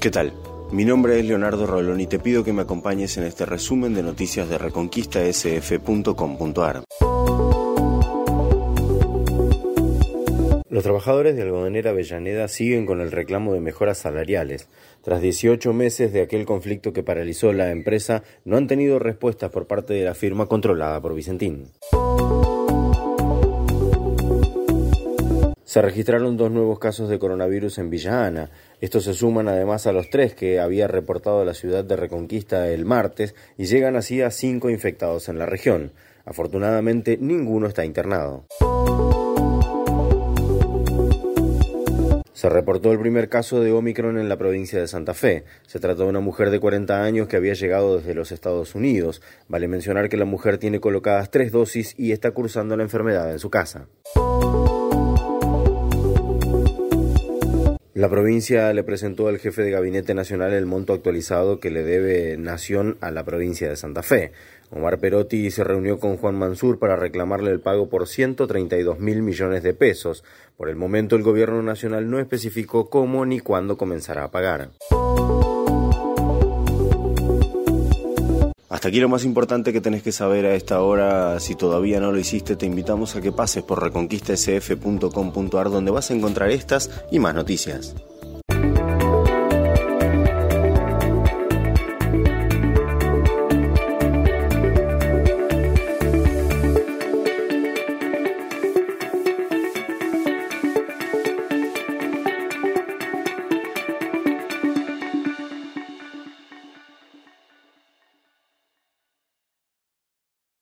¿Qué tal? Mi nombre es Leonardo Rolón y te pido que me acompañes en este resumen de noticias de reconquistasf.com.ar. Los trabajadores de Algodonera Avellaneda siguen con el reclamo de mejoras salariales. Tras 18 meses de aquel conflicto que paralizó la empresa, no han tenido respuestas por parte de la firma controlada por Vicentín. Se registraron dos nuevos casos de coronavirus en Villa Ana. Estos se suman además a los tres que había reportado la ciudad de Reconquista el martes y llegan así a cinco infectados en la región. Afortunadamente ninguno está internado. Se reportó el primer caso de Omicron en la provincia de Santa Fe. Se trató de una mujer de 40 años que había llegado desde los Estados Unidos. Vale mencionar que la mujer tiene colocadas tres dosis y está cursando la enfermedad en su casa. La provincia le presentó al jefe de gabinete nacional el monto actualizado que le debe Nación a la provincia de Santa Fe. Omar Perotti se reunió con Juan Mansur para reclamarle el pago por 132 mil millones de pesos. Por el momento el gobierno nacional no especificó cómo ni cuándo comenzará a pagar. Hasta aquí lo más importante que tenés que saber a esta hora. Si todavía no lo hiciste, te invitamos a que pases por reconquistasf.com.ar donde vas a encontrar estas y más noticias.